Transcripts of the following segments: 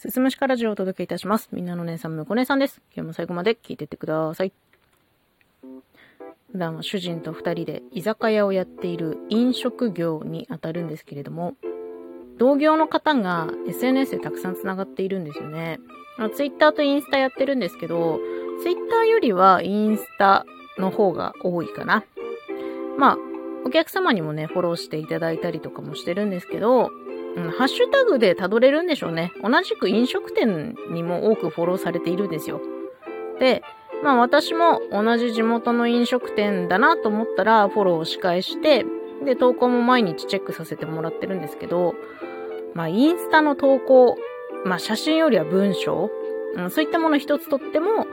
すすむしかラジオをお届けいたします。みんなの姉さん、むこ姉さんです。今日も最後まで聞いてってください。普段は主人と二人で居酒屋をやっている飲食業にあたるんですけれども、同業の方が SNS でたくさん繋がっているんですよね。ツイッターとインスタやってるんですけど、ツイッターよりはインスタの方が多いかな。まあ、お客様にもね、フォローしていただいたりとかもしてるんですけど、うん、ハッシュタグで辿れるんでしょうね。同じく飲食店にも多くフォローされているんですよ。で、まあ私も同じ地元の飲食店だなと思ったらフォローを仕返して、で、投稿も毎日チェックさせてもらってるんですけど、まあインスタの投稿、まあ写真よりは文章、うん、そういったもの一つとっても、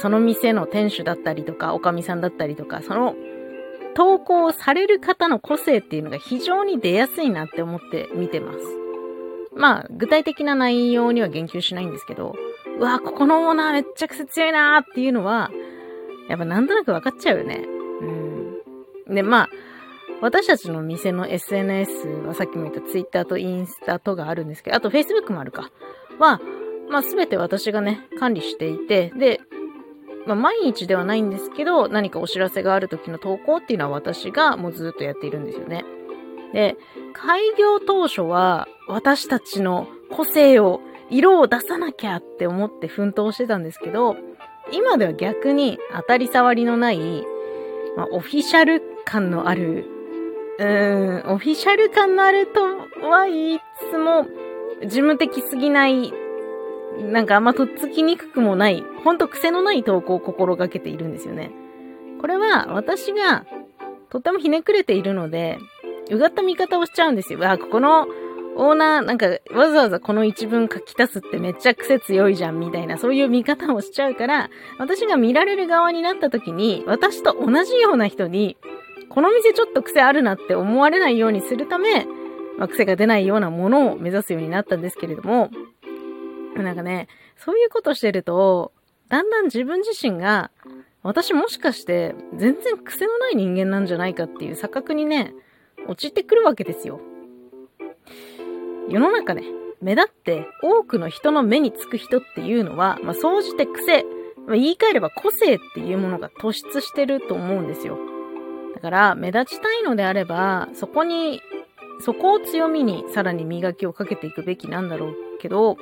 その店の店主だったりとか、おかみさんだったりとか、その投稿される方の個性っていうのが非常に出やすいなって思って見てます。まあ、具体的な内容には言及しないんですけど、うわ、ここのオーナーめっちゃくちゃ強いなーっていうのは、やっぱなんとなく分かっちゃうよね。うん。で、まあ、私たちの店の SNS はさっきも言った Twitter とインスタとがあるんですけど、あと Facebook もあるか。は、まあすべて私がね、管理していて、で、まあ、毎日ではないんですけど、何かお知らせがある時の投稿っていうのは私がもうずっとやっているんですよね。で、開業当初は私たちの個性を、色を出さなきゃって思って奮闘してたんですけど、今では逆に当たり障りのない、まあ、オフィシャル感のある、うーん、オフィシャル感のあるとは言いつつも、事務的すぎないなんかあんまとっつきにくくもない、ほんと癖のない投稿を心がけているんですよね。これは私がとってもひねくれているので、うがった見方をしちゃうんですよ。あ、ここのオーナー、なんかわざわざこの一文書き足すってめっちゃ癖強いじゃんみたいな、そういう見方をしちゃうから、私が見られる側になった時に、私と同じような人に、この店ちょっと癖あるなって思われないようにするため、まあ、癖が出ないようなものを目指すようになったんですけれども、なんかね、そういうことしてると、だんだん自分自身が、私もしかして全然癖のない人間なんじゃないかっていう錯覚にね、陥ってくるわけですよ。世の中ね、目立って多くの人の目につく人っていうのは、まあ、総じて癖、まあ、言い換えれば個性っていうものが突出してると思うんですよ。だから、目立ちたいのであれば、そこに、そこを強みにさらに磨きをかけていくべきなんだろうけど、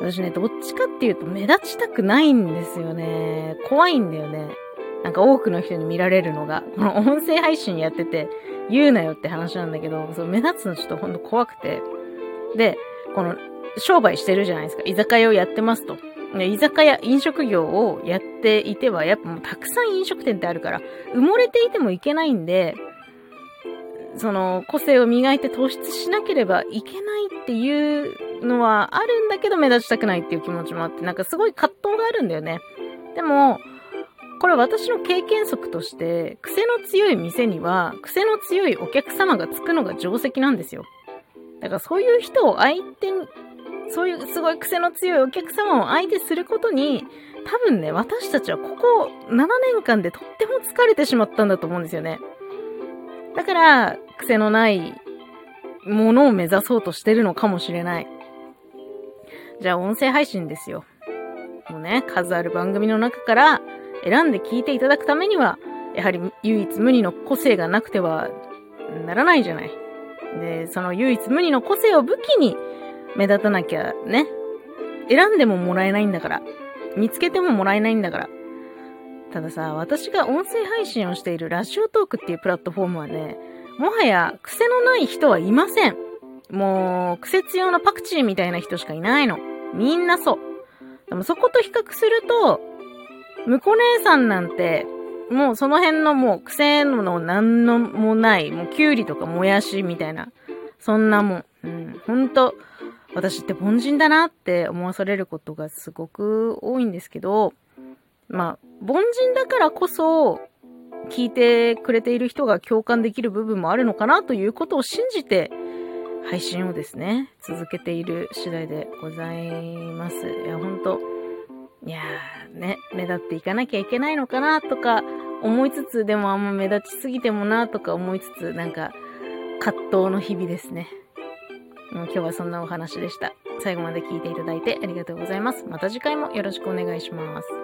私ね、どっちかっていうと目立ちたくないんですよね。怖いんだよね。なんか多くの人に見られるのが、この音声配信やってて言うなよって話なんだけど、そう目立つのちょっとほんと怖くて。で、この商売してるじゃないですか。居酒屋をやってますと。居酒屋、飲食業をやっていては、やっぱもうたくさん飲食店ってあるから、埋もれていてもいけないんで、その個性を磨いて突出しなければいけないっていうのはあるんだけど目立ちたくないっていう気持ちもあって、なんかすごい葛藤があるんだよね。でも、これ私の経験則として、癖の強い店には、癖の強いお客様がつくのが定石なんですよ。だからそういう人を相手に、そういうすごい癖の強いお客様を相手することに、多分ね、私たちはここ7年間でとっても疲れてしまったんだと思うんですよね。だから、癖のないものを目指そうとしてるのかもしれない。じゃあ、音声配信ですよ。もうね、数ある番組の中から選んで聞いていただくためには、やはり唯一無二の個性がなくてはならないじゃない。で、その唯一無二の個性を武器に目立たなきゃね。選んでももらえないんだから。見つけてももらえないんだから。たださ、私が音声配信をしているラジオトークっていうプラットフォームはね、もはや癖のない人はいません。もう、癖強なパクチーみたいな人しかいないの。みんなそう。でもそこと比較すると、むこ姉さんなんて、もうその辺のもう癖のなんのもない、もうキュウリとかもやしみたいな、そんなもん。うん、ほんと、私って凡人だなって思わされることがすごく多いんですけど、まあ、凡人だからこそ、聞いてくれている人が共感できる部分もあるのかなということを信じて、配信をですね、続けている次第でございます。いや、ほんと、いやね、目立っていかなきゃいけないのかなとか思いつつ、でもあんま目立ちすぎてもなとか思いつつ、なんか、葛藤の日々ですね。もう今日はそんなお話でした。最後まで聞いていただいてありがとうございます。また次回もよろしくお願いします。